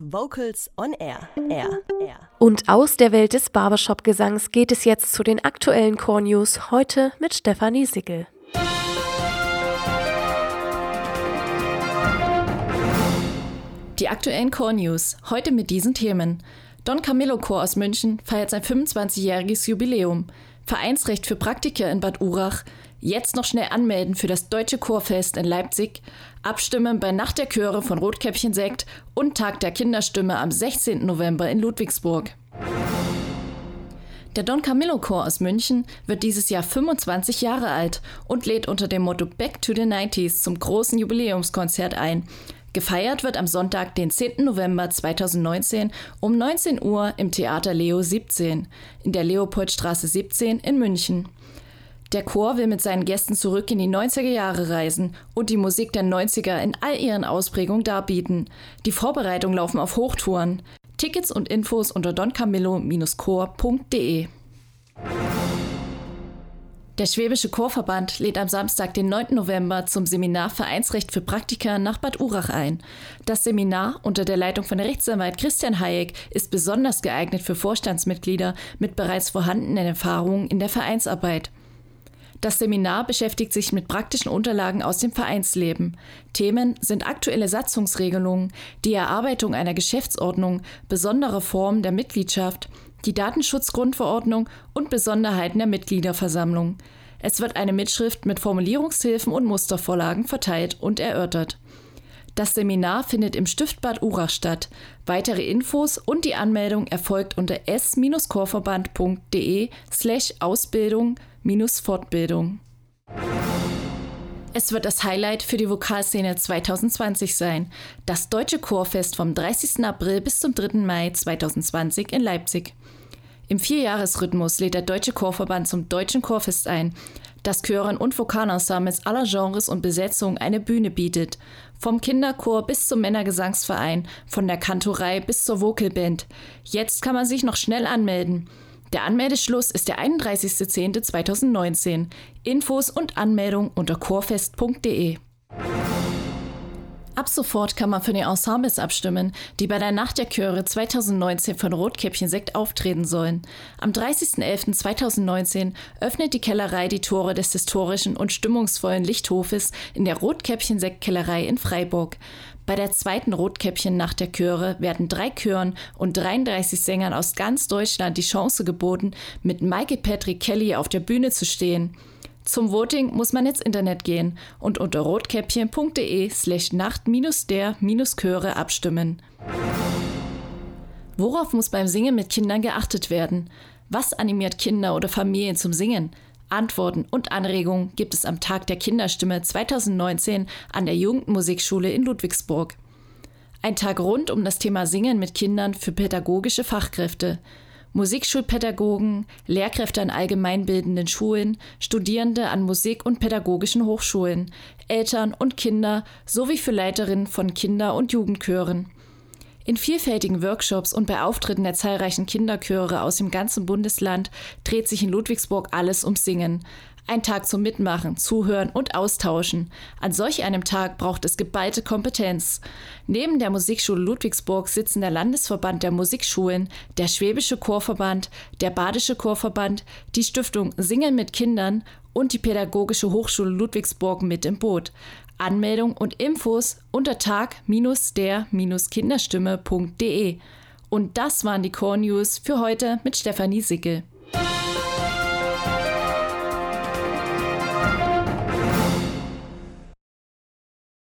Vocals on Air. Air. Air. Und aus der Welt des Barbershop-Gesangs geht es jetzt zu den aktuellen Core News, heute mit Stefanie Sickel. Die aktuellen Core News, heute mit diesen Themen. Don Camillo Chor aus München feiert sein 25-jähriges Jubiläum. Vereinsrecht für Praktiker in Bad Urach, Jetzt noch schnell anmelden für das Deutsche Chorfest in Leipzig, abstimmen bei Nacht der Chöre von Rotkäppchen Sekt und Tag der Kinderstimme am 16. November in Ludwigsburg. Der Don Camillo Chor aus München wird dieses Jahr 25 Jahre alt und lädt unter dem Motto Back to the 90s zum großen Jubiläumskonzert ein. Gefeiert wird am Sonntag, den 10. November 2019 um 19 Uhr im Theater Leo 17 in der Leopoldstraße 17 in München. Der Chor will mit seinen Gästen zurück in die 90er Jahre reisen und die Musik der 90er in all ihren Ausprägungen darbieten. Die Vorbereitungen laufen auf Hochtouren. Tickets und Infos unter doncamillo-chor.de. Der Schwäbische Chorverband lädt am Samstag, den 9. November, zum Seminar Vereinsrecht für Praktiker nach Bad Urach ein. Das Seminar unter der Leitung von Rechtsanwalt Christian Hayek ist besonders geeignet für Vorstandsmitglieder mit bereits vorhandenen Erfahrungen in der Vereinsarbeit. Das Seminar beschäftigt sich mit praktischen Unterlagen aus dem Vereinsleben. Themen sind aktuelle Satzungsregelungen, die Erarbeitung einer Geschäftsordnung, besondere Formen der Mitgliedschaft, die Datenschutzgrundverordnung und Besonderheiten der Mitgliederversammlung. Es wird eine Mitschrift mit Formulierungshilfen und Mustervorlagen verteilt und erörtert. Das Seminar findet im Stift Bad Urach statt. Weitere Infos und die Anmeldung erfolgt unter s-chorverband.de slash Ausbildung Fortbildung. Es wird das Highlight für die Vokalszene 2020 sein. Das Deutsche Chorfest vom 30. April bis zum 3. Mai 2020 in Leipzig. Im Vierjahresrhythmus lädt der Deutsche Chorverband zum Deutschen Chorfest ein, das Chören und Vokalensembles aller Genres und Besetzungen eine Bühne bietet. Vom Kinderchor bis zum Männergesangsverein, von der Kantorei bis zur Vocalband. Jetzt kann man sich noch schnell anmelden. Der Anmeldeschluss ist der 31.10.2019. Infos und Anmeldung unter chorfest.de. Ab sofort kann man für die Ensembles abstimmen, die bei der Nacht der Chöre 2019 von Rotkäppchen Sekt auftreten sollen. Am 30.11.2019 öffnet die Kellerei die Tore des historischen und stimmungsvollen Lichthofes in der Rotkäppchen Sekt in Freiburg. Bei der zweiten Rotkäppchen Nacht der Chöre werden drei Chören und 33 Sängern aus ganz Deutschland die Chance geboten, mit Michael Patrick Kelly auf der Bühne zu stehen. Zum Voting muss man ins Internet gehen und unter rotkäppchen.de slash nacht-der-chöre abstimmen. Worauf muss beim Singen mit Kindern geachtet werden? Was animiert Kinder oder Familien zum Singen? Antworten und Anregungen gibt es am Tag der Kinderstimme 2019 an der Jugendmusikschule in Ludwigsburg. Ein Tag rund um das Thema Singen mit Kindern für pädagogische Fachkräfte. Musikschulpädagogen, Lehrkräfte an allgemeinbildenden Schulen, Studierende an Musik- und pädagogischen Hochschulen, Eltern und Kinder sowie für Leiterinnen von Kinder- und Jugendchören. In vielfältigen Workshops und bei Auftritten der zahlreichen Kinderchöre aus dem ganzen Bundesland dreht sich in Ludwigsburg alles ums Singen. Ein Tag zum Mitmachen, Zuhören und Austauschen. An solch einem Tag braucht es geballte Kompetenz. Neben der Musikschule Ludwigsburg sitzen der Landesverband der Musikschulen, der Schwäbische Chorverband, der Badische Chorverband, die Stiftung Singen mit Kindern und die Pädagogische Hochschule Ludwigsburg mit im Boot. Anmeldung und Infos unter tag-der-kinderstimme.de. Und das waren die Core News für heute mit Stefanie Sickel.